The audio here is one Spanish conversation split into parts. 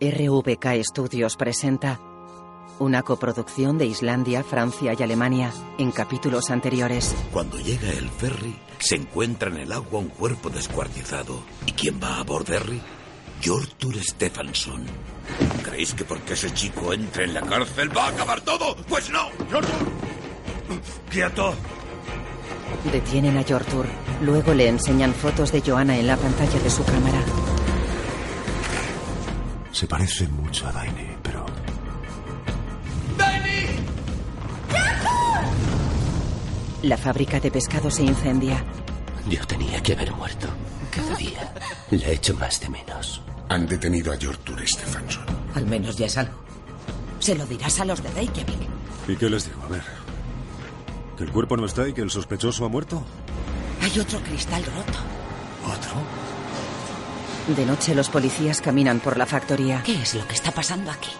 RVK Studios presenta una coproducción de Islandia, Francia y Alemania en capítulos anteriores. Cuando llega el ferry, se encuentra en el agua un cuerpo descuartizado. ¿Y quién va a borderry? Jortur Stefansson. ¿Creéis que porque ese chico entre en la cárcel va a acabar todo? Pues no. Jortur. Quieto. Detienen a Jortur. Luego le enseñan fotos de Joanna en la pantalla de su cámara. Se parece mucho a Daini, pero... La fábrica de pescado se incendia. Yo tenía que haber muerto. Cada día le echo más de menos. Han detenido a Jortur Stefansson. Al menos ya es algo. Se lo dirás a los de Reykjavik. ¿Y qué les digo? A ver. ¿Que el cuerpo no está y que el sospechoso ha muerto? Hay otro cristal roto. ¿Otro? De noche los policías caminan por la factoría. ¿Qué es lo que está pasando aquí?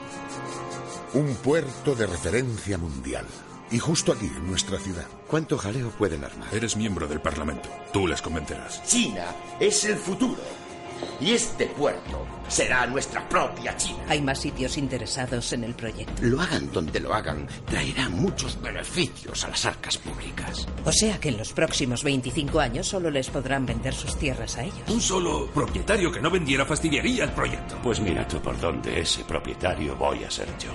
Un puerto de referencia mundial. Y justo aquí, en nuestra ciudad. ¿Cuánto jaleo pueden armar? Eres miembro del Parlamento. Tú les convencerás. China es el futuro. Y este puerto será nuestra propia China. Hay más sitios interesados en el proyecto. Lo hagan donde lo hagan, traerá muchos beneficios a las arcas públicas. O sea que en los próximos 25 años solo les podrán vender sus tierras a ellos. Un solo propietario que no vendiera fastidiaría el proyecto. Pues mira tú por dónde ese propietario voy a ser yo.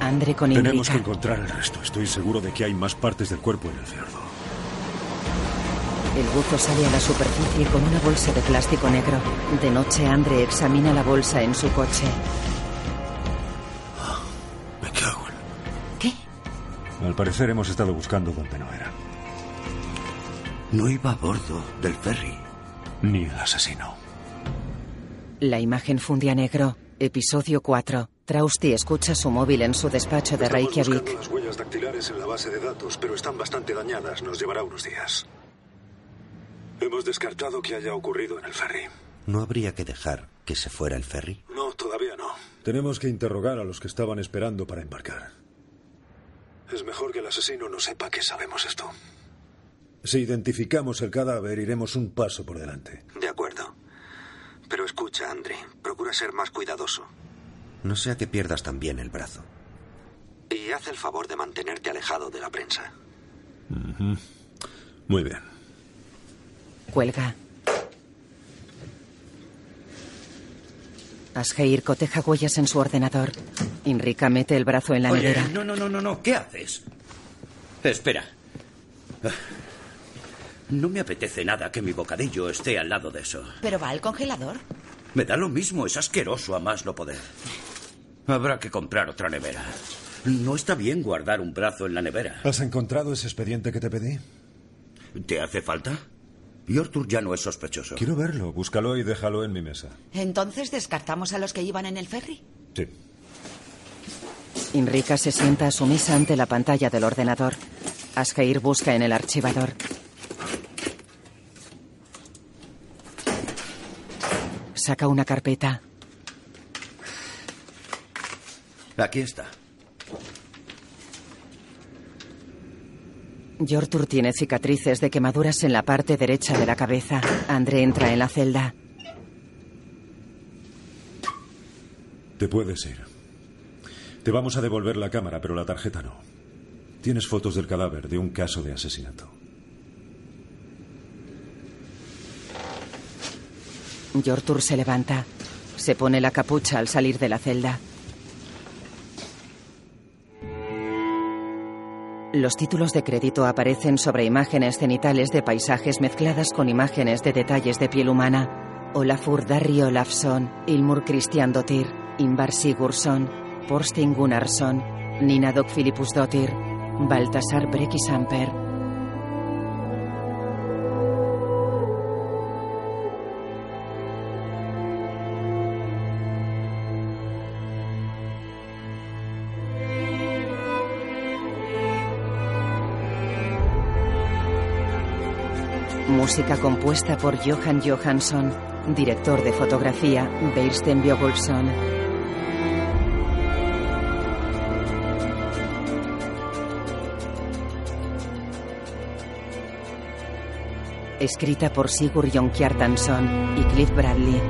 Andre con Tenemos que encontrar el resto. Estoy seguro de que hay más partes del cuerpo en el fiordo. El buzo sale a la superficie con una bolsa de plástico negro. De noche Andre examina la bolsa en su coche. Me cago en... ¿Qué? Al parecer hemos estado buscando donde no era. No iba a bordo del ferry. Ni el asesino. La imagen funde a negro. Episodio 4. Trausti escucha su móvil en su despacho de Estamos Reykjavik. las huellas dactilares en la base de datos, pero están bastante dañadas. Nos llevará unos días. Hemos descartado que haya ocurrido en el ferry. ¿No habría que dejar que se fuera el ferry? No, todavía no. Tenemos que interrogar a los que estaban esperando para embarcar. Es mejor que el asesino no sepa que sabemos esto. Si identificamos el cadáver, iremos un paso por delante. De acuerdo. Pero escucha, Andre. Procura ser más cuidadoso. No sea que pierdas también el brazo. Y haz el favor de mantenerte alejado de la prensa. Muy bien. Cuelga. Asgeir coteja huellas en su ordenador. Inrika mete el brazo en la Oye, nevera. no, no, no, no, no. ¿Qué haces? Espera. No me apetece nada que mi bocadillo esté al lado de eso. ¿Pero va al congelador? Me da lo mismo, es asqueroso a más no poder. Habrá que comprar otra nevera. No está bien guardar un brazo en la nevera. ¿Has encontrado ese expediente que te pedí? ¿Te hace falta? Yortur ya no es sospechoso. Quiero verlo. Búscalo y déjalo en mi mesa. Entonces descartamos a los que iban en el ferry. Sí. Inrika se sienta a su mesa ante la pantalla del ordenador. Asgeir busca en el archivador. Saca una carpeta. Aquí está. Jortur tiene cicatrices de quemaduras en la parte derecha de la cabeza. Andre entra en la celda. Te puedes ir. Te vamos a devolver la cámara, pero la tarjeta no. Tienes fotos del cadáver de un caso de asesinato. Jortur se levanta. Se pone la capucha al salir de la celda. Los títulos de crédito aparecen sobre imágenes cenitales de paisajes mezcladas con imágenes de detalles de piel humana. Olafur Darri Olafsson, Ilmur Christiandotir, Imbar Sigurdsson, Porstin Gunnarsson, Nina Dog Filipusdottir, Baltasar Brekisamper. Música compuesta por Johan Johansson, director de fotografía Beirsten Björgolfsson. Escrita por Sigurd Kjartansson y Cliff Bradley.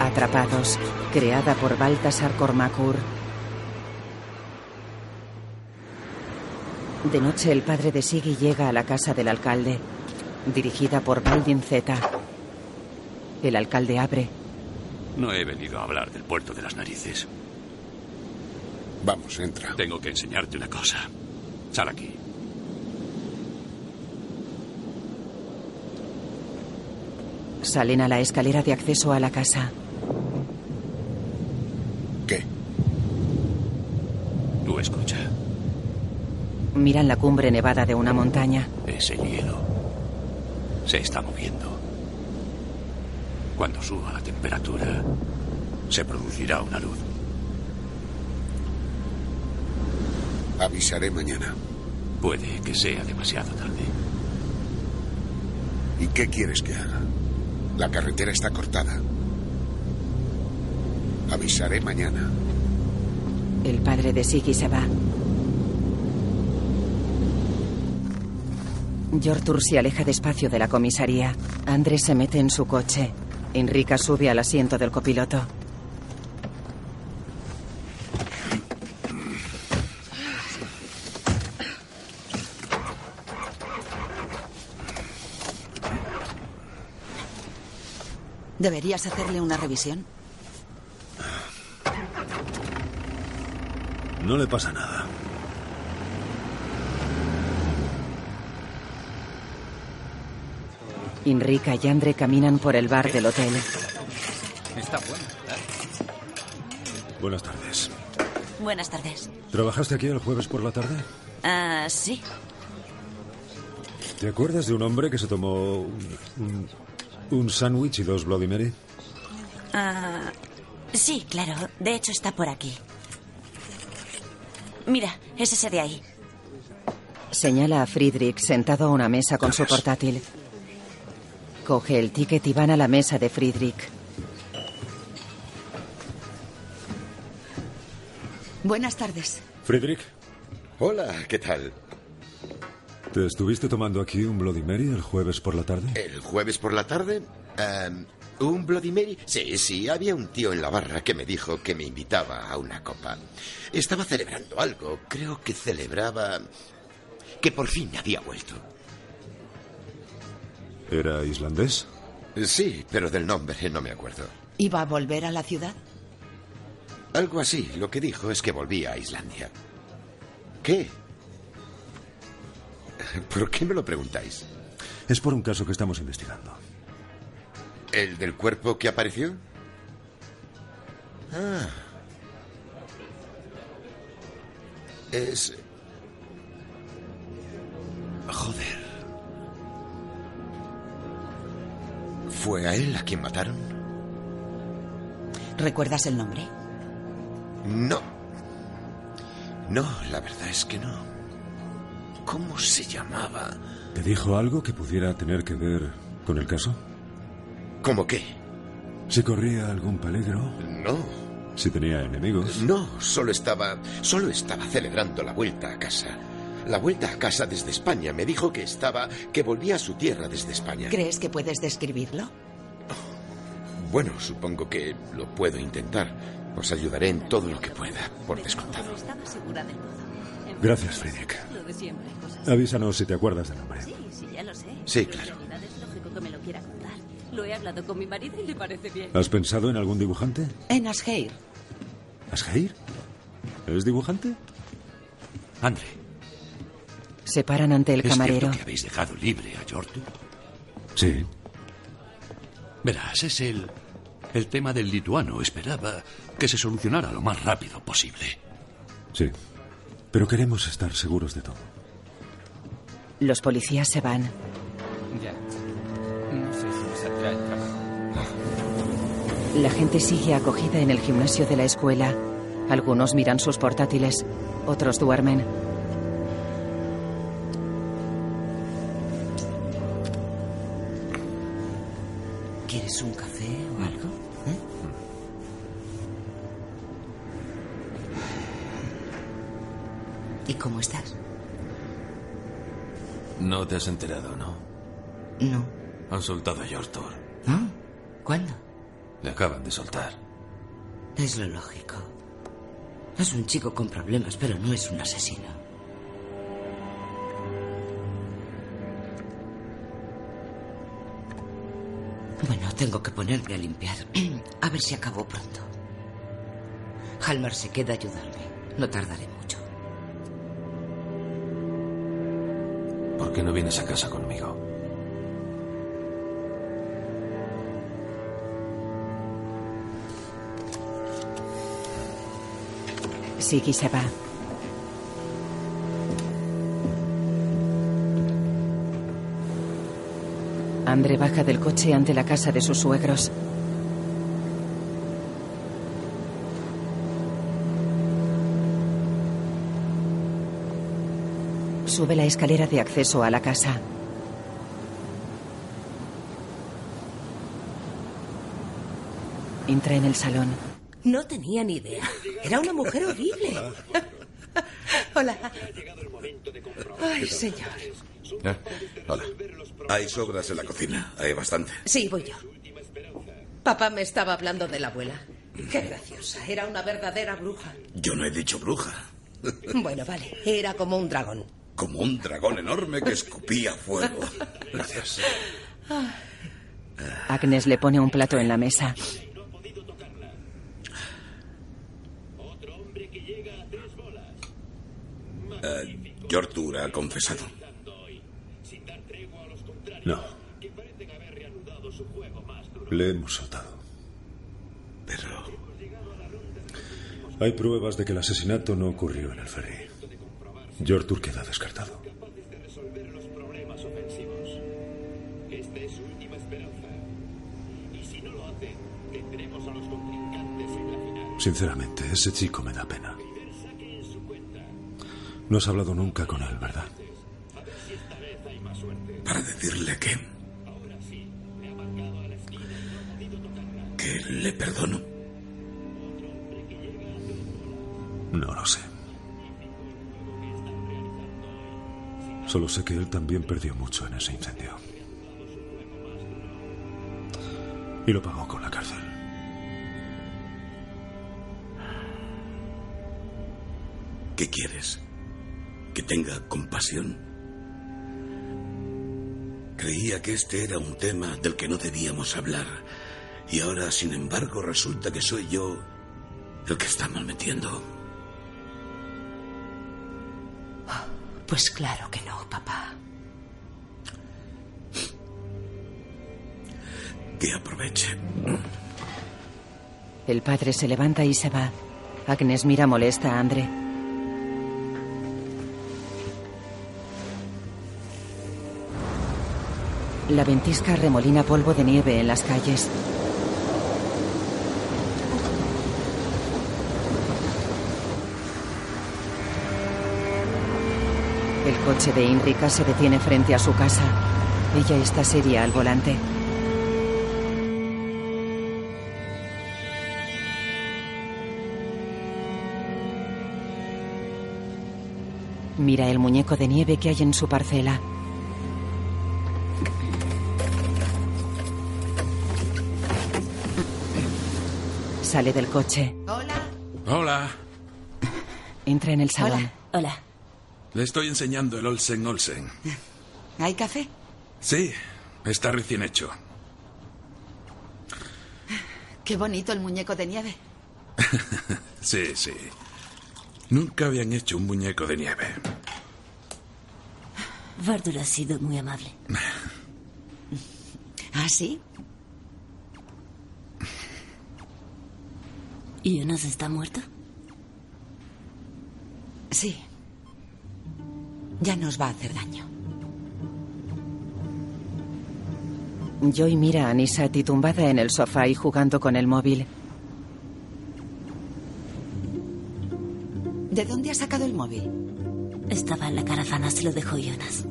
Atrapados, creada por Baltasar Cormacur. De noche el padre de Siggy llega a la casa del alcalde, dirigida por Baldin Z. El alcalde abre. No he venido a hablar del puerto de las narices. Vamos, entra. Tengo que enseñarte una cosa. Sal aquí. Salen a la escalera de acceso a la casa. ¿Qué? Tú escucha. Miran la cumbre nevada de una montaña. Ese hielo se está moviendo. Cuando suba la temperatura, se producirá una luz. Avisaré mañana. Puede que sea demasiado tarde. ¿Y qué quieres que haga? La carretera está cortada. Avisaré mañana. El padre de Siggy se va. Jortur se aleja despacio de la comisaría. Andrés se mete en su coche. Enrica sube al asiento del copiloto. ¿Deberías hacerle una revisión? No le pasa nada. Enrica y Andre caminan por el bar del hotel. Está bueno, ¿verdad? Buenas tardes. Buenas tardes. ¿Trabajaste aquí el jueves por la tarde? Ah, sí. ¿Te acuerdas de un hombre que se tomó un, un, un sándwich y dos Bloody Mary? Ah, sí, claro. De hecho, está por aquí. Mira, es ese de ahí. Señala a Friedrich sentado a una mesa con su portátil. Coge el ticket y van a la mesa de Friedrich. Buenas tardes. Friedrich, Hola, ¿qué tal? ¿te estuviste tomando aquí un Bloody Mary el jueves por la tarde? ¿El jueves por la tarde? Em, ¿Un Bloody Mary? Sí, sí, había un tío en la barra que me dijo que me invitaba a una copa. Estaba celebrando algo, creo que celebraba que por fin había vuelto. ¿Era islandés? Sí, pero del nombre no me acuerdo. ¿Iba a volver a la ciudad? Algo así, lo que dijo es que volvía a Islandia. ¿Qué? ¿Por qué me lo preguntáis? Es por un caso que estamos investigando. ¿El del cuerpo que apareció? Ah. Es... Joder. ¿Fue a él a quien mataron? ¿Recuerdas el nombre? No. No, la verdad es que no. ¿Cómo se llamaba? ¿Te dijo algo que pudiera tener que ver con el caso? ¿Cómo qué? ¿Si corría algún peligro? No. ¿Si tenía enemigos? No, solo estaba. Solo estaba celebrando la vuelta a casa. La vuelta a casa desde España. Me dijo que estaba. que volvía a su tierra desde España. ¿Crees que puedes describirlo? Bueno, supongo que lo puedo intentar. Os ayudaré en todo lo que pueda, por descontado. Gracias, Friedrich. Lo de siempre, cosas. Avísanos si te acuerdas del nombre. Sí, sí, ya lo sé. Sí, claro. En realidad es lógico que me lo quiera contar. Lo he hablado con mi marido y le parece bien. ¿Has pensado en algún dibujante? En Asheir. ¿Asgeir? ¿Es dibujante? Andre, Se paran ante el ¿es camarero. cierto que habéis dejado libre a Jortu? Sí. Verás, es el, el tema del lituano. Esperaba que se solucionara lo más rápido posible. Sí. Pero queremos estar seguros de todo. Los policías se van. Ya. No sé si me saldrá el trabajo. La gente sigue acogida en el gimnasio de la escuela. Algunos miran sus portátiles, otros duermen. Has enterado, ¿no? No. Han soltado a Yortor. ¿No? ¿Cuándo? Le acaban de soltar. Es lo lógico. Es un chico con problemas, pero no es un asesino. Bueno, tengo que ponerme a limpiar. A ver si acabo pronto. Halmar se queda a ayudarme. No tardaré ¿Por qué no vienes a casa conmigo? Siggy se va. Andre baja del coche ante la casa de sus suegros. Sube la escalera de acceso a la casa. Entra en el salón. No tenía ni idea. Era una mujer horrible. Hola. Ay, señor. ¿Eh? Hola. Hay sobras en la cocina. Hay bastante. Sí, voy yo. Papá me estaba hablando de la abuela. Qué graciosa. Era una verdadera bruja. Yo no he dicho bruja. Bueno, vale. Era como un dragón. Como un dragón enorme que escupía fuego. Gracias. Agnes le pone un plato en la mesa. Jortur ha confesado. No. Le hemos soltado. Pero... Hay pruebas de que el asesinato no ocurrió en el ferry. Jortur queda descartado. Sinceramente, ese chico me da pena. No has hablado nunca con él, ¿verdad? Para decirle que... Que le perdono. No lo sé. Solo sé que él también perdió mucho en ese incendio. Y lo pagó con la cárcel. ¿Qué quieres? ¿Que tenga compasión? Creía que este era un tema del que no debíamos hablar. Y ahora, sin embargo, resulta que soy yo el que está mal Pues claro que no, papá. Que aproveche. El padre se levanta y se va. Agnes mira molesta a André. La ventisca remolina polvo de nieve en las calles. El coche de Indrika se detiene frente a su casa. Ella está seria al volante. Mira el muñeco de nieve que hay en su parcela. Sale del coche. Hola. Hola. Entra en el salón. Hola. Le estoy enseñando el Olsen Olsen. ¿Hay café? Sí, está recién hecho. Qué bonito el muñeco de nieve. Sí, sí. Nunca habían hecho un muñeco de nieve. Vardur ha sido muy amable. ¿Ah, sí? ¿Y Jonas está muerto? Ya nos va a hacer daño. Joy mira a Anisati tumbada en el sofá y jugando con el móvil. ¿De dónde ha sacado el móvil? Estaba en la caravana, se lo dejó Jonas.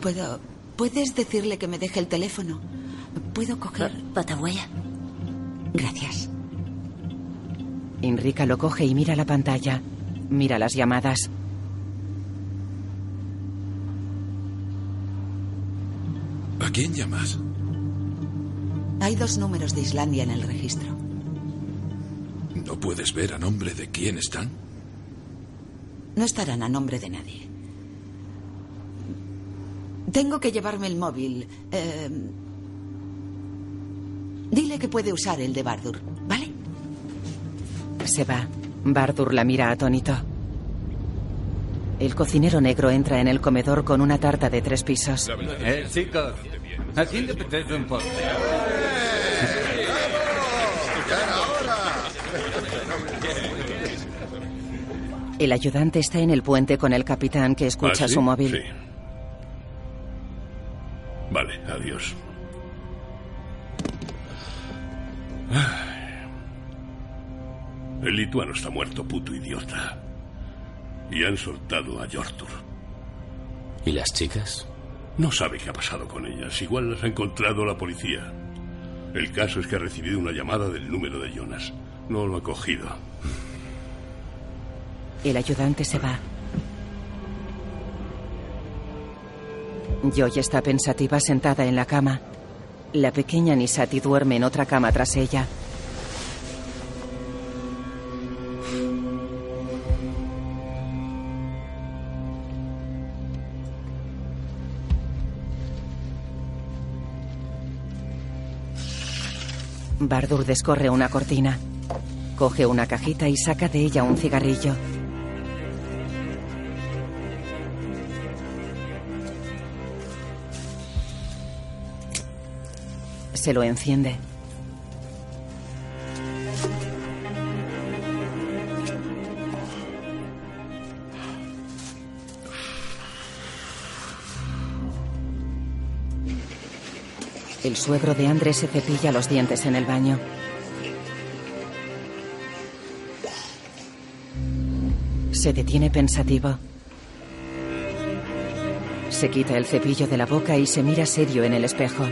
Puedo. ¿Puedes decirle que me deje el teléfono? ¿Puedo coger? Patahuella. Gracias. Enrica lo coge y mira la pantalla. Mira las llamadas. Quién llamas? Hay dos números de Islandia en el registro. ¿No puedes ver a nombre de quién están? No estarán a nombre de nadie. Tengo que llevarme el móvil. Eh, dile que puede usar el de Bardur, ¿vale? Se va. Bardur la mira atónito. El cocinero negro entra en el comedor con una tarta de tres pisos. Eh, chicos, ¿a quién le apetece un? El ayudante está en el puente con el capitán que escucha ¿Ah, sí? su móvil. Sí. Vale, adiós. El lituano está muerto, puto idiota. Y han soltado a Yortur. ¿Y las chicas? No sabe qué ha pasado con ellas. Igual las ha encontrado la policía. El caso es que ha recibido una llamada del número de Jonas. No lo ha cogido. El ayudante se va. Joy está pensativa sentada en la cama. La pequeña Nisati duerme en otra cama tras ella. Bardur descorre una cortina. Coge una cajita y saca de ella un cigarrillo. Se lo enciende. El suegro de Andrés se cepilla los dientes en el baño. Se detiene pensativo. Se quita el cepillo de la boca y se mira serio en el espejo.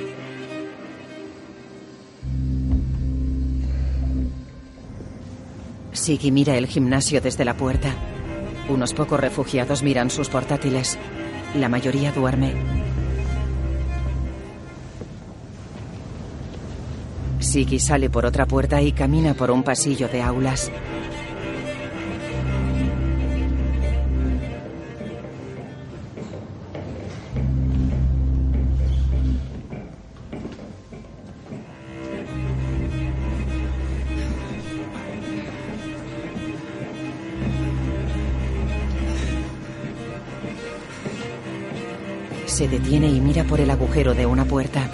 Siggy mira el gimnasio desde la puerta. Unos pocos refugiados miran sus portátiles. La mayoría duerme. Siggy sale por otra puerta y camina por un pasillo de aulas. Se detiene y mira por el agujero de una puerta.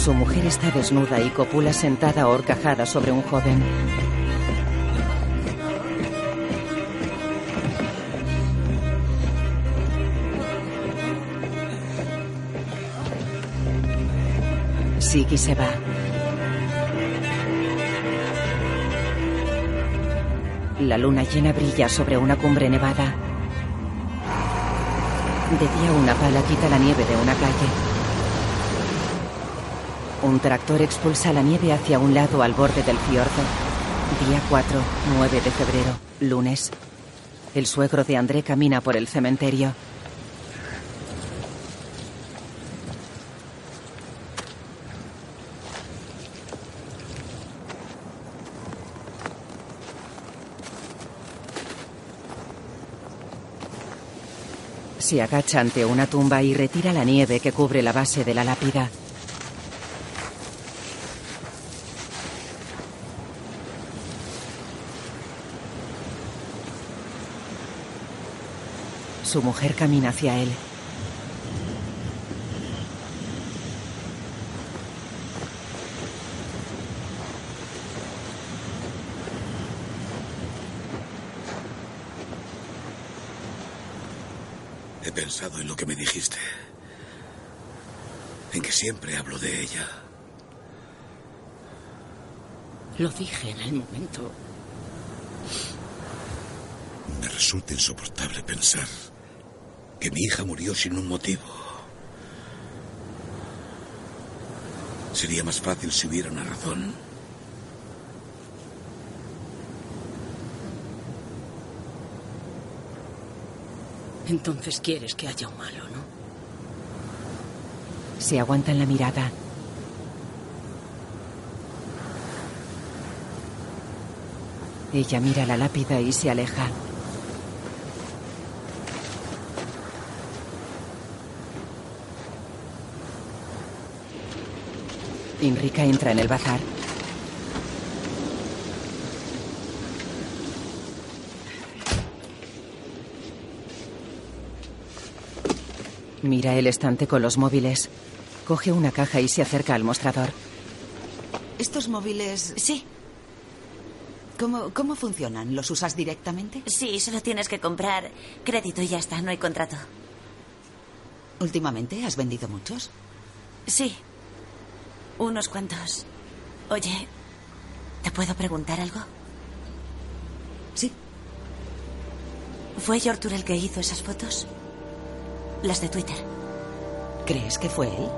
Su mujer está desnuda y copula sentada horcajada sobre un joven. Siggy se va. La luna llena brilla sobre una cumbre nevada. De día una pala quita la nieve de una calle. Un tractor expulsa la nieve hacia un lado al borde del fiordo. Día 4, 9 de febrero, lunes. El suegro de André camina por el cementerio. Se agacha ante una tumba y retira la nieve que cubre la base de la lápida. Su mujer camina hacia él. He pensado en lo que me dijiste. En que siempre hablo de ella. Lo dije en el momento. Me resulta insoportable pensar que mi hija murió sin un motivo. Sería más fácil si hubiera una razón. Entonces quieres que haya un malo, ¿no? Se aguantan la mirada. Ella mira la lápida y se aleja. Inrica entra en el bazar. Mira el estante con los móviles. Coge una caja y se acerca al mostrador. ¿Estos móviles... Sí. ¿Cómo, ¿Cómo funcionan? ¿Los usas directamente? Sí, solo tienes que comprar crédito y ya está, no hay contrato. ¿Últimamente has vendido muchos? Sí. Unos cuantos. Oye, ¿te puedo preguntar algo? Sí. ¿Fue Yortur el que hizo esas fotos? Las de Twitter. ¿Crees que fue él?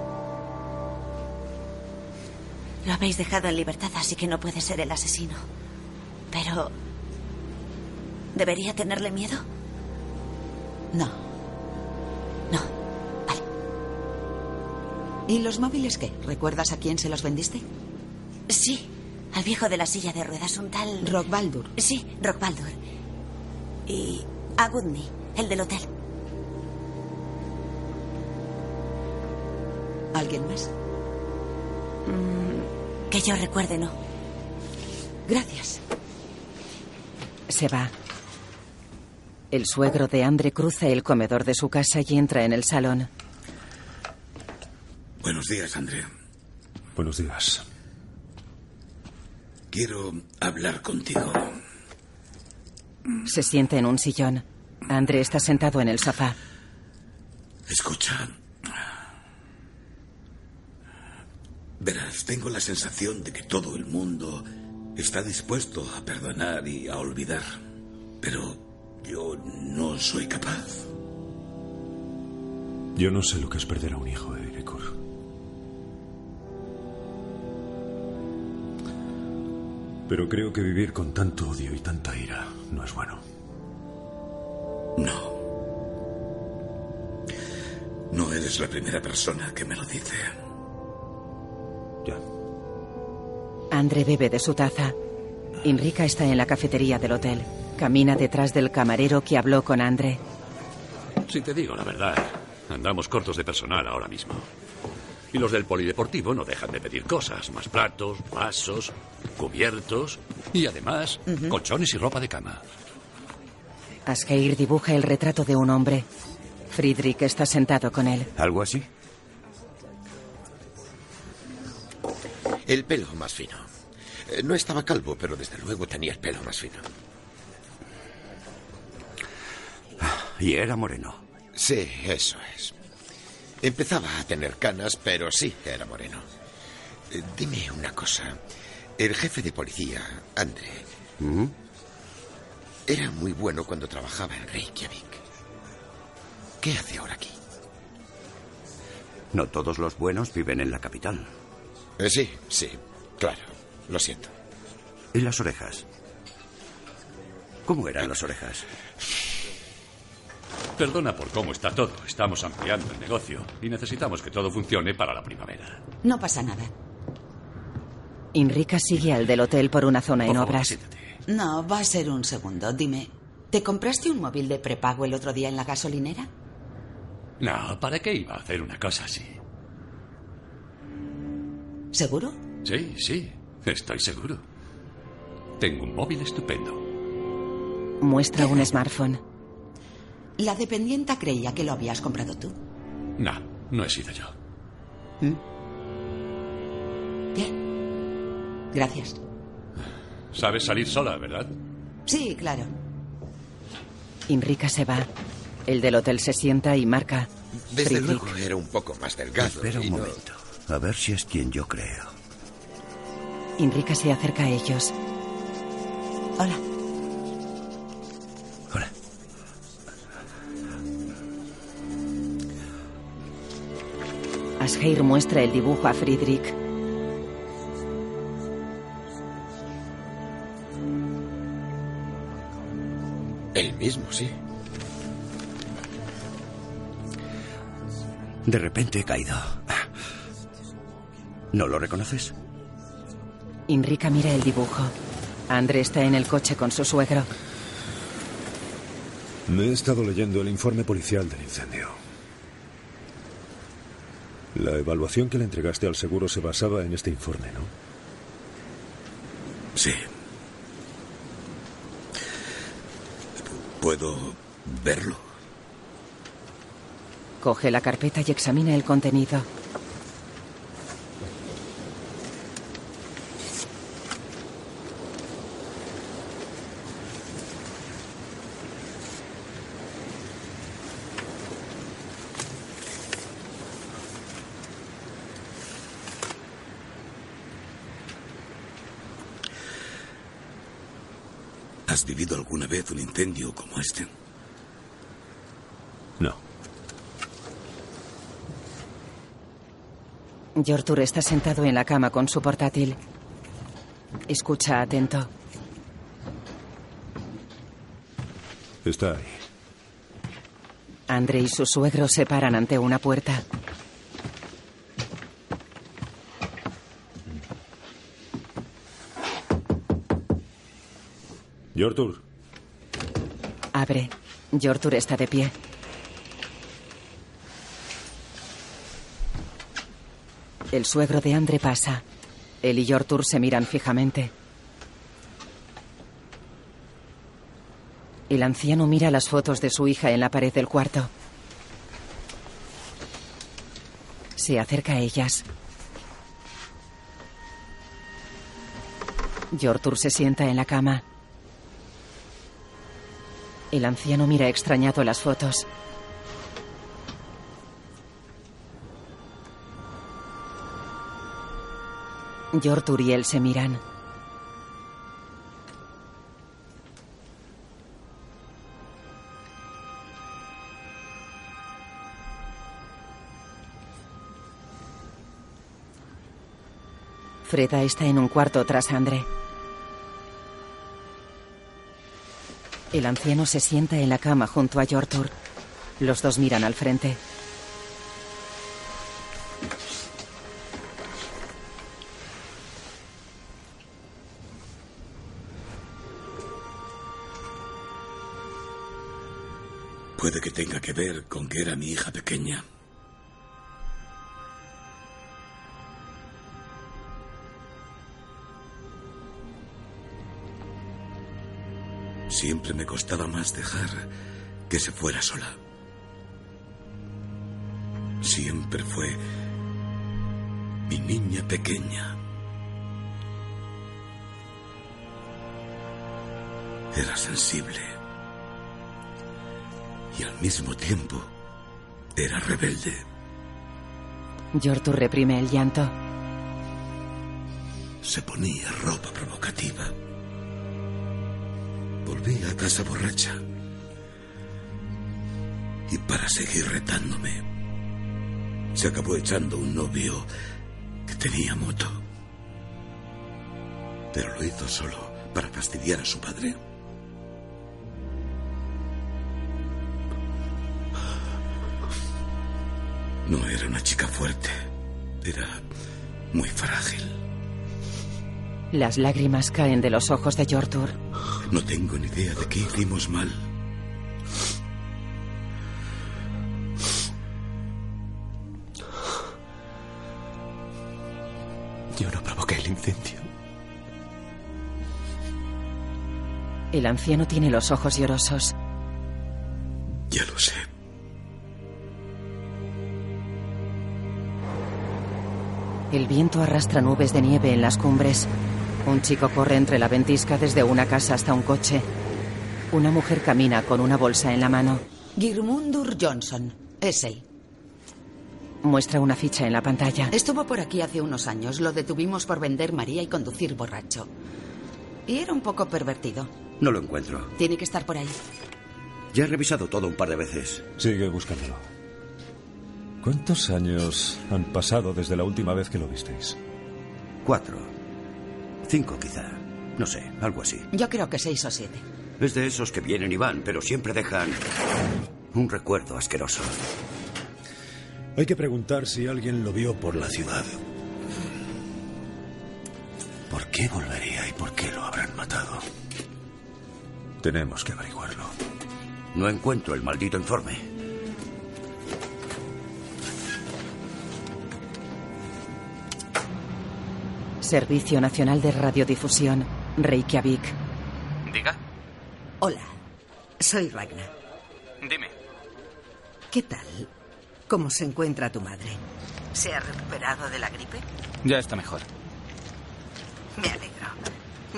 Lo habéis dejado en libertad, así que no puede ser el asesino. Pero... ¿Debería tenerle miedo? No. No. ¿Y los móviles qué? ¿Recuerdas a quién se los vendiste? Sí, al viejo de la silla de ruedas, un tal... Rock Baldur. Sí, Rock Baldur. Y a Goodney, el del hotel. ¿Alguien más? Mm, que yo recuerde, no. Gracias. Se va. El suegro de Andre cruza el comedor de su casa y entra en el salón. Buenos días, Andrea. Buenos días. Quiero hablar contigo. Se siente en un sillón. Andre está sentado en el sofá. Escucha. Verás, tengo la sensación de que todo el mundo está dispuesto a perdonar y a olvidar. Pero yo no soy capaz. Yo no sé lo que es perder a un hijo, Eirekur. Pero creo que vivir con tanto odio y tanta ira no es bueno. No. No eres la primera persona que me lo dice. Ya. Andre bebe de su taza. Inrica está en la cafetería del hotel. Camina detrás del camarero que habló con Andre. Si te digo la verdad, andamos cortos de personal ahora mismo. Y los del polideportivo no dejan de pedir cosas. Más platos, vasos, cubiertos y además colchones y ropa de cama. Asgeir dibuja el retrato de un hombre. Friedrich está sentado con él. ¿Algo así? El pelo más fino. Eh, No estaba calvo, pero desde luego tenía el pelo más fino. Y era moreno. Sí, eso es. Empezaba a tener canas, pero sí, era moreno. Eh, Dime una cosa. El jefe de policía, Andre, ¿Mm? era muy bueno cuando trabajaba en Reykjavik. ¿Qué hace ahora aquí? No todos los buenos viven en la capital. Eh, sí, sí, claro. Lo siento. ¿Y las orejas? ¿Cómo eran las orejas? Perdona por cómo está todo. Estamos ampliando el negocio y necesitamos que todo funcione para la primavera. No pasa nada. Inrica sigue al del hotel por una zona en obras. No, va a ser un segundo. Dime, ¿te compraste un móvil de prepago el otro día en la gasolinera? No, ¿para qué iba a hacer una cosa así? ¿Seguro? Sí, sí, estoy seguro. Tengo un móvil estupendo. Muestra un smartphone. La dependienta creía que lo habías comprado tú. No, no he sido yo. Gracias. Sabes salir sola, ¿verdad? Sí, claro. Inrica se va. El del hotel se sienta y marca. Desde Friedrich. luego era un poco más delgado. Espera un y no- momento. A ver si es quien yo creo. Inrica se acerca a ellos. Hola. Hola. Asgeir muestra el dibujo a Friedrich. Mismo, sí. De repente he caído. ¿No lo reconoces? Inrica mira el dibujo. André está en el coche con su suegro. Me he estado leyendo el informe policial del incendio. La evaluación que le entregaste al seguro se basaba en este informe, ¿no? Sí. ¿Puedo verlo? Coge la carpeta y examina el contenido. ¿Has vivido alguna vez un incendio como este? No. Jortur está sentado en la cama con su portátil. Escucha atento. Está ahí. André y su suegro se paran ante una puerta. Jortur, Abre. Jortur está de pie. El suegro de André pasa. Él y Jortur se miran fijamente. El anciano mira las fotos de su hija en la pared del cuarto. Se acerca a ellas. Jortur se sienta en la cama. El anciano mira extrañado las fotos. Jortur y él se miran. Freda está en un cuarto tras André. El anciano se sienta en la cama junto a Jortur. Los dos miran al frente. Puede que tenga que ver con que era mi hija pequeña. Siempre me costaba más dejar que se fuera sola. Siempre fue mi niña pequeña. Era sensible. Y al mismo tiempo era rebelde. Jortur reprime el llanto. Se ponía ropa provocativa. Volví a casa borracha. Y para seguir retándome, se acabó echando un novio que tenía moto. Pero lo hizo solo para fastidiar a su padre. No era una chica fuerte. Era muy frágil. Las lágrimas caen de los ojos de Jortur. No tengo ni idea de qué hicimos mal. Yo no provoqué el incendio. El anciano tiene los ojos llorosos. Ya lo sé. El viento arrastra nubes de nieve en las cumbres. Un chico corre entre la ventisca desde una casa hasta un coche. Una mujer camina con una bolsa en la mano. Girmundur Johnson. Es él. Muestra una ficha en la pantalla. Estuvo por aquí hace unos años. Lo detuvimos por vender María y conducir borracho. Y era un poco pervertido. No lo encuentro. Tiene que estar por ahí. Ya he revisado todo un par de veces. Sigue buscándolo. ¿Cuántos años han pasado desde la última vez que lo visteis? Cuatro. Cinco, quizá. No sé, algo así. Yo creo que seis o siete. Es de esos que vienen y van, pero siempre dejan un recuerdo asqueroso. Hay que preguntar si alguien lo vio por la ciudad. qué volvería y por qué lo habrán matado? Tenemos que averiguarlo. No encuentro el maldito informe. Servicio Nacional de Radiodifusión, Reykjavik. Diga. Hola, soy Ragna. Dime. ¿Qué tal? ¿Cómo se encuentra tu madre? ¿Se ha recuperado de la gripe? Ya está mejor. Me alegro.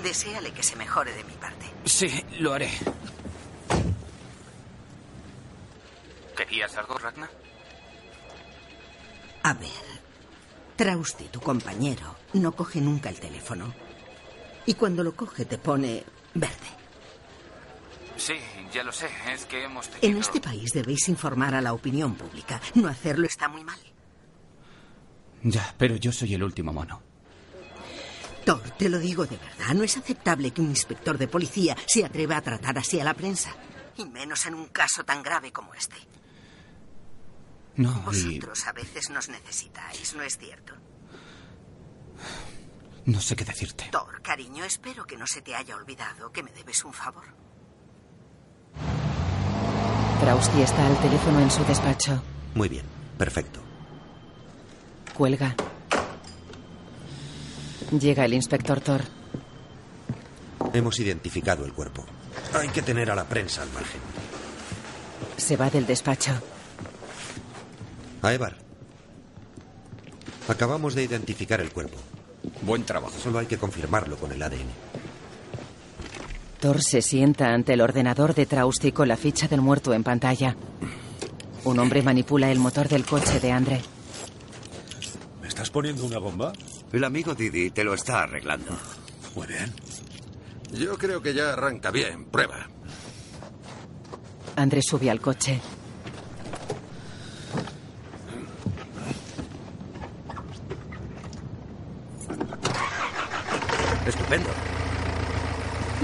Deseale que se mejore de mi parte. Sí, lo haré. ¿Querías algo, Ragna? A ver, Trausti, tu compañero, no coge nunca el teléfono. Y cuando lo coge te pone verde. Sí, ya lo sé. Es que hemos tenido... En este país debéis informar a la opinión pública. No hacerlo está muy mal. Ya, pero yo soy el último mono. Thor, te lo digo de verdad, no es aceptable que un inspector de policía se atreva a tratar así a la prensa. Y menos en un caso tan grave como este. No, y Vosotros a veces nos necesitáis, ¿no es cierto? no sé qué decirte. Thor, cariño, espero que no se te haya olvidado que me debes un favor. Trausti está al teléfono en su despacho. Muy bien, perfecto. Cuelga. Llega el inspector Thor. Hemos identificado el cuerpo. Hay que tener a la prensa al margen. Se va del despacho. Aevar. Acabamos de identificar el cuerpo. Buen trabajo. Solo hay que confirmarlo con el ADN. Thor se sienta ante el ordenador de Trausti con la ficha del muerto en pantalla. Un hombre manipula el motor del coche de Andre. ¿Me estás poniendo una bomba? El amigo Didi te lo está arreglando. Muy bien. Yo creo que ya arranca bien. Prueba. Andre sube al coche. Estupendo.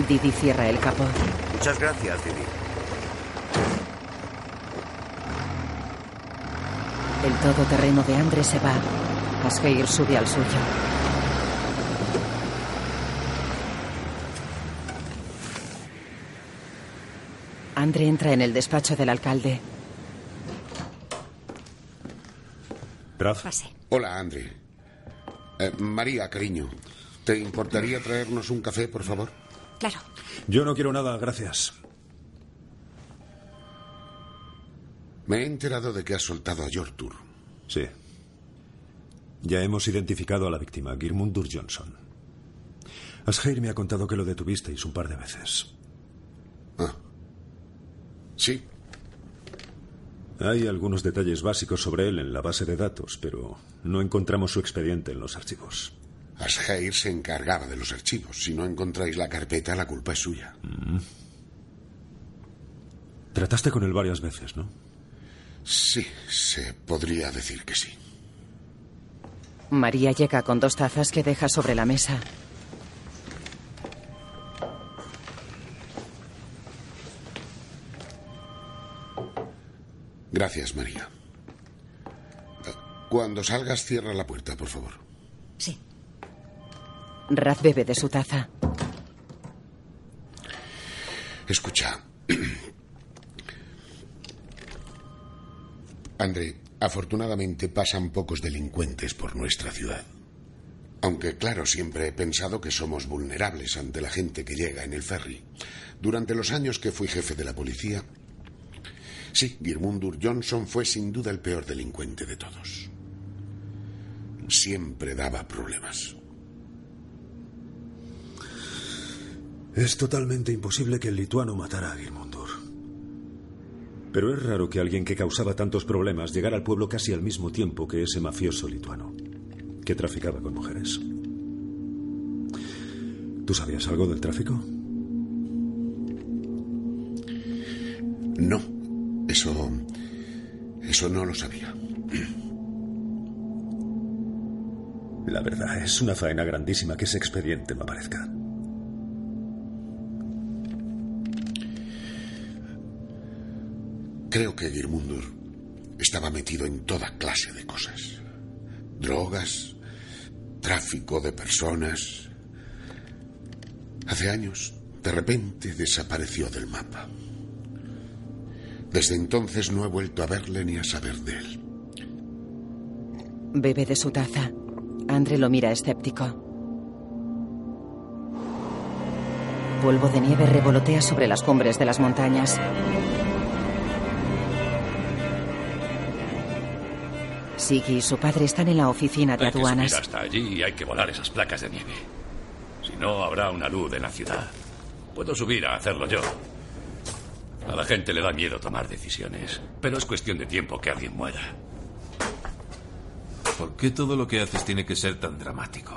Didi cierra el capó. Muchas gracias, Didi. El todoterreno de Andre se va. Asgeir sube al suyo. Andre entra en el despacho del alcalde. Hola, Andre. Eh, María, cariño, ¿te importaría traernos un café, por favor? Claro. Yo no quiero nada, gracias. Me he enterado de que has soltado a Jortur. Sí. Ya hemos identificado a la víctima, Girmundur Johnson. Asgeir me ha contado que lo detuvisteis un par de veces. Ah. Sí. Hay algunos detalles básicos sobre él en la base de datos, pero no encontramos su expediente en los archivos. Asgeir se encargaba de los archivos. Si no encontráis la carpeta, la culpa es suya. Mm. Trataste con él varias veces, ¿no? Sí, se podría decir que sí. María llega con dos tazas que deja sobre la mesa. Gracias, María. Eh, Cuando salgas, cierra la puerta, por favor. Sí. Raz bebe de su taza. Escucha. André, afortunadamente pasan pocos delincuentes por nuestra ciudad. Aunque, claro, siempre he pensado que somos vulnerables ante la gente que llega en el ferry. Durante los años que fui jefe de la policía, sí, Girmundur Johnson fue sin duda el peor delincuente de todos. Siempre daba problemas. Es totalmente imposible que el lituano matara a Girmundur. Pero es raro que alguien que causaba tantos problemas llegara al pueblo casi al mismo tiempo que ese mafioso lituano, que traficaba con mujeres. ¿Tú sabías algo del tráfico? No, eso. Eso no lo sabía. La verdad, es una faena grandísima que ese expediente me aparezca. Creo que Girmundur estaba metido en toda clase de cosas. Drogas, tráfico de personas, Hace años, de repente desapareció del mapa. Desde entonces no he vuelto a verle ni a saber de él. Bebe de su taza. Andre lo mira escéptico. Polvo de nieve revolotea sobre las cumbres de las montañas. Siggy y su padre están en la oficina de Hay que subir aduanas. hasta allí y hay que volar esas placas de nieve. Si no, habrá una luz en la ciudad. Puedo subir a hacerlo yo. A la gente le da miedo tomar decisiones, pero es cuestión de tiempo que alguien muera. ¿Por qué todo lo que haces tiene que ser tan dramático?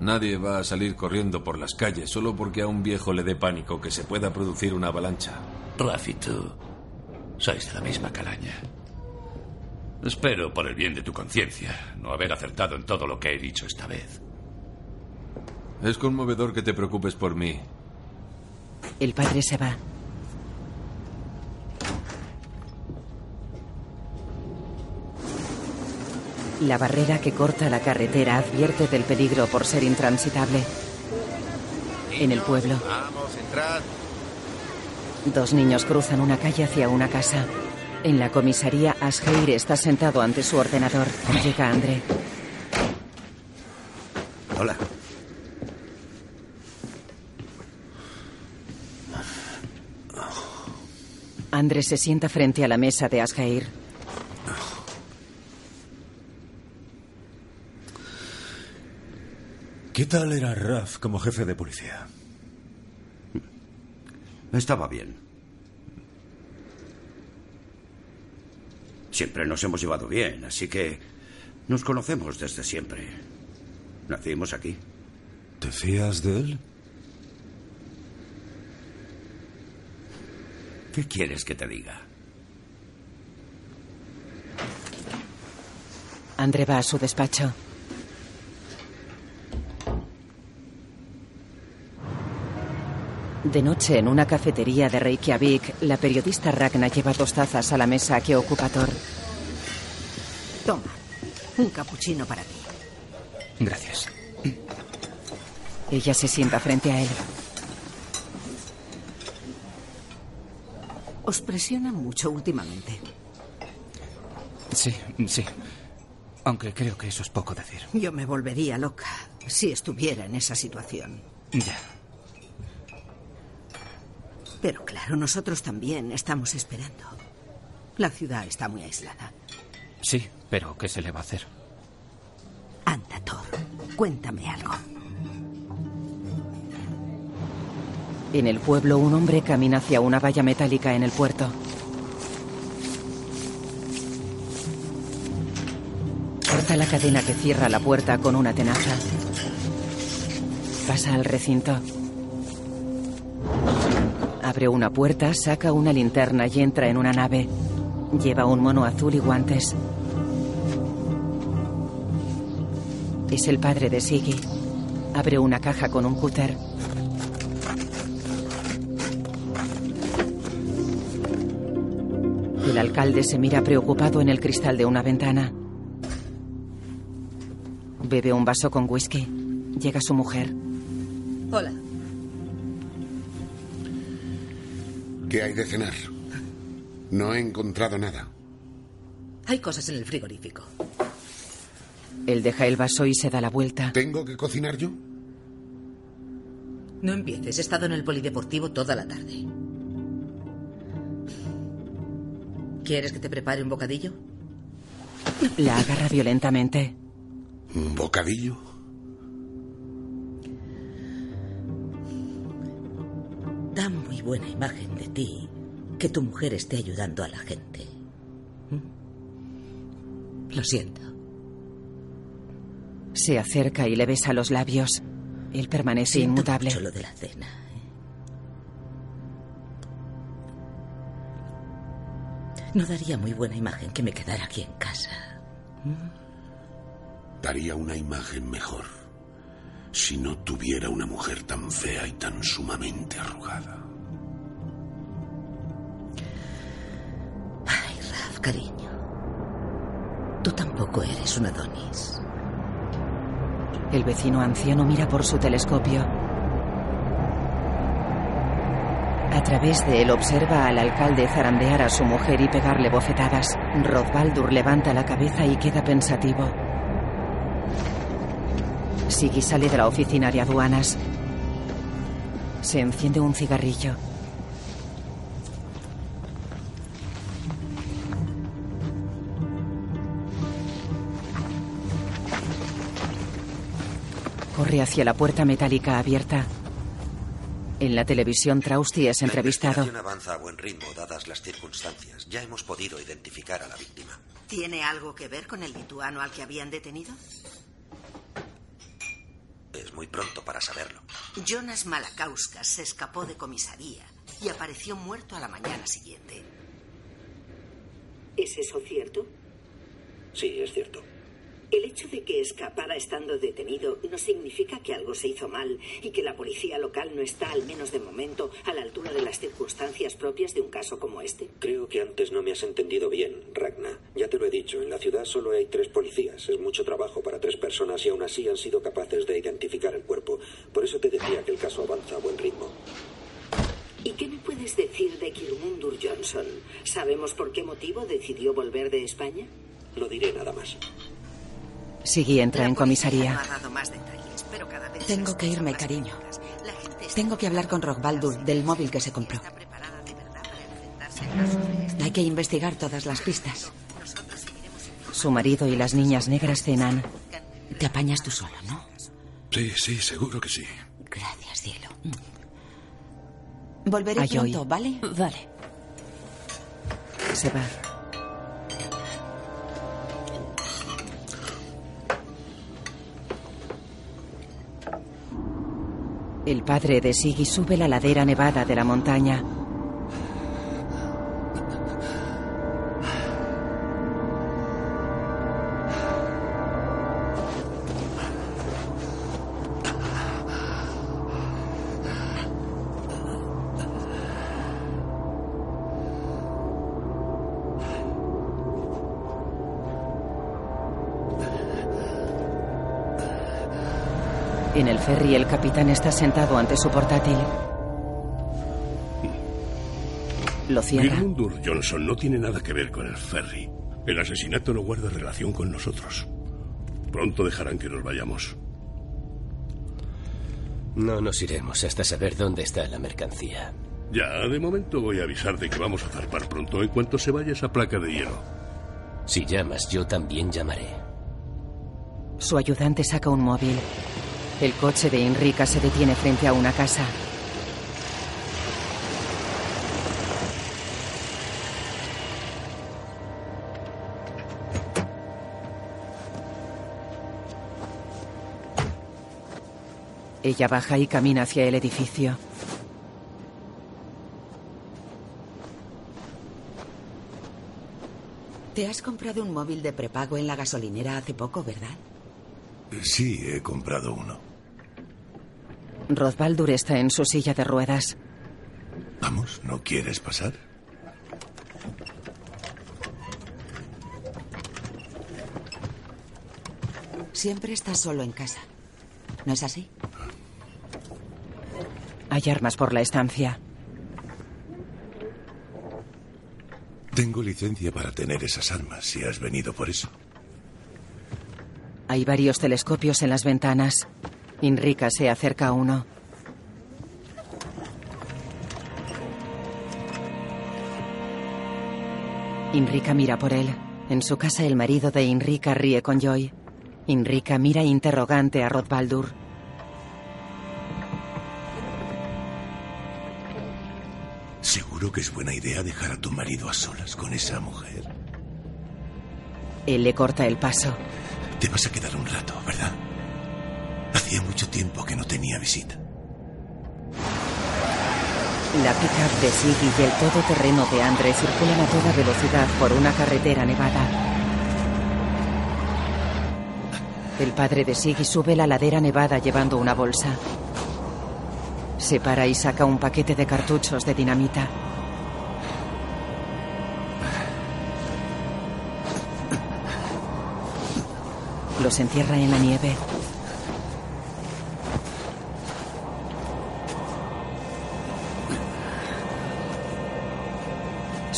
Nadie va a salir corriendo por las calles solo porque a un viejo le dé pánico que se pueda producir una avalancha. Raf y tú sois de la misma calaña. Espero, por el bien de tu conciencia, no haber acertado en todo lo que he dicho esta vez. Es conmovedor que te preocupes por mí. El padre se va. La barrera que corta la carretera advierte del peligro por ser intransitable. En el pueblo, Vamos, entrad. dos niños cruzan una calle hacia una casa. En la comisaría, Asgeir está sentado ante su ordenador. Llega André. Hola. André se sienta frente a la mesa de Asgeir. ¿Qué tal era Raf como jefe de policía? Estaba bien. Siempre nos hemos llevado bien, así que nos conocemos desde siempre. Nacimos aquí. ¿Te fías de él? ¿Qué quieres que te diga? André va a su despacho. De noche, en una cafetería de Reykjavik, la periodista Ragna lleva dos tazas a la mesa que ocupa Thor. Toma, un capuchino para ti. Gracias. Ella se sienta frente a él. Os presiona mucho últimamente. Sí, sí. Aunque creo que eso es poco decir. Yo me volvería loca si estuviera en esa situación. Ya. Pero claro, nosotros también estamos esperando. La ciudad está muy aislada. Sí, pero ¿qué se le va a hacer? Anda, Thor, cuéntame algo. En el pueblo, un hombre camina hacia una valla metálica en el puerto. Corta la cadena que cierra la puerta con una tenaza. Pasa al recinto. Abre una puerta, saca una linterna y entra en una nave. Lleva un mono azul y guantes. Es el padre de Siggy. Abre una caja con un cúter. El alcalde se mira preocupado en el cristal de una ventana. Bebe un vaso con whisky. Llega su mujer. Hola. ¿Qué hay de cenar? No he encontrado nada. Hay cosas en el frigorífico. Él deja el vaso y se da la vuelta. ¿Tengo que cocinar yo? No empieces, he estado en el polideportivo toda la tarde. ¿Quieres que te prepare un bocadillo? La agarra violentamente. ¿Un bocadillo? Buena imagen de ti que tu mujer esté ayudando a la gente. ¿Mm? Lo siento. Se acerca y le besa los labios. Él permanece Siento inmutable. mucho lo de la cena. ¿eh? No daría muy buena imagen que me quedara aquí en casa. Daría una imagen mejor si no tuviera una mujer tan fea y tan sumamente arrugada. Cariño. Tú tampoco eres un Adonis. El vecino anciano mira por su telescopio. A través de él observa al alcalde zarandear a su mujer y pegarle bofetadas. Rodbaldur levanta la cabeza y queda pensativo. Siggy sale de la oficina de aduanas. Se enciende un cigarrillo. Corre hacia la puerta metálica abierta. En la televisión, Trausti es entrevistado. La avanza a buen ritmo, dadas las circunstancias. Ya hemos podido identificar a la víctima. ¿Tiene algo que ver con el lituano al que habían detenido? Es muy pronto para saberlo. Jonas Malakauskas se escapó de comisaría y apareció muerto a la mañana siguiente. ¿Es eso cierto? Sí, es cierto. El hecho de que escapara estando detenido no significa que algo se hizo mal y que la policía local no está, al menos de momento, a la altura de las circunstancias propias de un caso como este. Creo que antes no me has entendido bien, Ragna. Ya te lo he dicho, en la ciudad solo hay tres policías. Es mucho trabajo para tres personas y aún así han sido capaces de identificar el cuerpo. Por eso te decía que el caso avanza a buen ritmo. ¿Y qué me puedes decir de Kirmundur Johnson? ¿Sabemos por qué motivo decidió volver de España? No diré nada más. Siggy entra en comisaría. Tengo que irme, cariño. Tengo que hablar con Rockbaldur del móvil que se compró. Hay que investigar todas las pistas. Su marido y las niñas negras cenan. Te apañas tú solo, ¿no? Sí, sí, seguro que sí. Gracias, cielo. Volveré Ayoy. pronto, ¿vale? Vale. Se va. El padre de Siggy sube la ladera nevada de la montaña. En el ferry, el capitán está sentado ante su portátil. Lo cierra. Gilmundur Johnson no tiene nada que ver con el ferry. El asesinato no guarda relación con nosotros. Pronto dejarán que nos vayamos. No nos iremos hasta saber dónde está la mercancía. Ya, de momento voy a avisar de que vamos a zarpar pronto en cuanto se vaya esa placa de hielo. Si llamas, yo también llamaré. Su ayudante saca un móvil. El coche de Enrica se detiene frente a una casa. Ella baja y camina hacia el edificio. Te has comprado un móvil de prepago en la gasolinera hace poco, ¿verdad? Sí, he comprado uno. Rothbaldur está en su silla de ruedas. Vamos, ¿no quieres pasar? Siempre estás solo en casa. ¿No es así? Hay armas por la estancia. Tengo licencia para tener esas armas, si has venido por eso. Hay varios telescopios en las ventanas. Enrica se acerca a uno. Enrica mira por él. En su casa el marido de Enrica ríe con Joy. Enrica mira interrogante a Rothbaldur. ¿Seguro que es buena idea dejar a tu marido a solas con esa mujer? Él le corta el paso. Te vas a quedar un rato, ¿verdad? Hacía mucho tiempo que no tenía visita. La pickup de Siggy y el todoterreno de Andre circulan a toda velocidad por una carretera nevada. El padre de Siggy sube la ladera nevada llevando una bolsa. Se para y saca un paquete de cartuchos de dinamita. Los encierra en la nieve.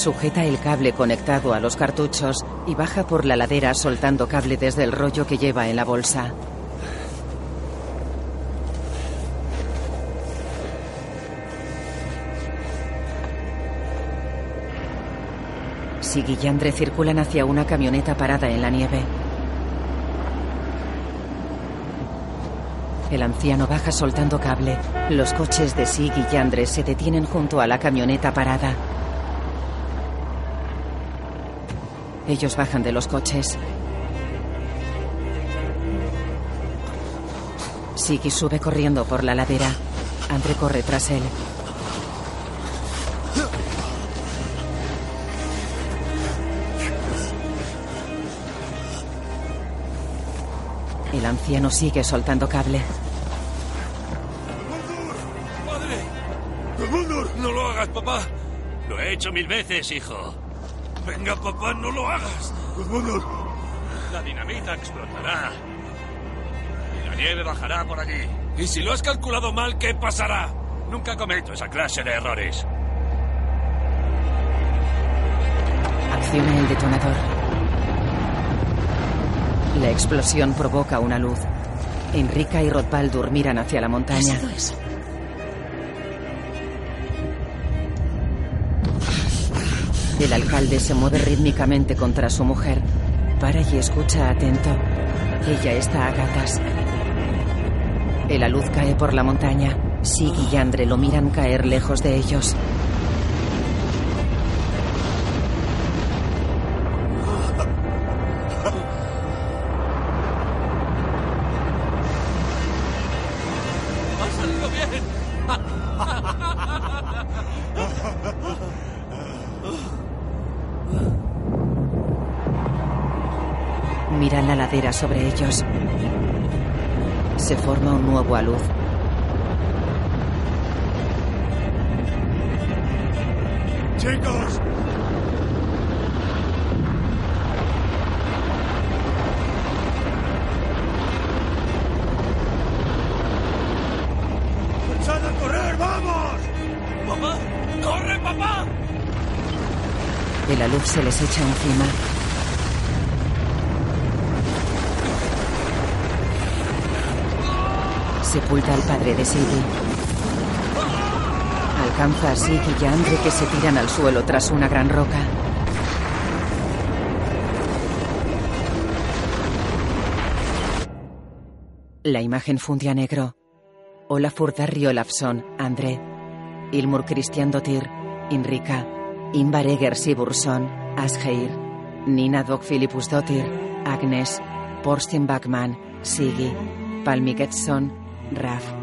Sujeta el cable conectado a los cartuchos y baja por la ladera soltando cable desde el rollo que lleva en la bolsa. Sig circulan hacia una camioneta parada en la nieve. El anciano baja soltando cable. Los coches de Sig y Yandre se detienen junto a la camioneta parada. Ellos bajan de los coches. Siggy sube corriendo por la ladera. Andre corre tras él. El anciano sigue soltando cable. ¡Padre! ¡No lo hagas, papá! Lo he hecho mil veces, hijo. Venga, papá, no lo hagas. La dinamita explotará. Y la nieve bajará por allí. Y si lo has calculado mal, ¿qué pasará? Nunca cometo esa clase de errores. Acciona el detonador. La explosión provoca una luz. Enrica y Rodbaldur miran hacia la montaña. El alcalde se mueve rítmicamente contra su mujer. Para y escucha atento. Ella está a gatas. El aluz cae por la montaña. Sig y Yandre lo miran caer lejos de ellos. ¡Ha! Miran la ladera sobre ellos. Se forma un nuevo aluz. ¡Chicos! Se les echa encima. Sepulta al padre de Siggy. Alcanza a Sig y a Andre que se tiran al suelo tras una gran roca. La imagen funde a negro. Olafur Darri Olafsson, André. Ilmur Christian Dottir, Inrika. Ingvar Eger Sigurdsson, Asgeir. Nina Dog Philippus Dottir, Agnes. Porsten Backman, Siggy. Palmi Getson, Raf.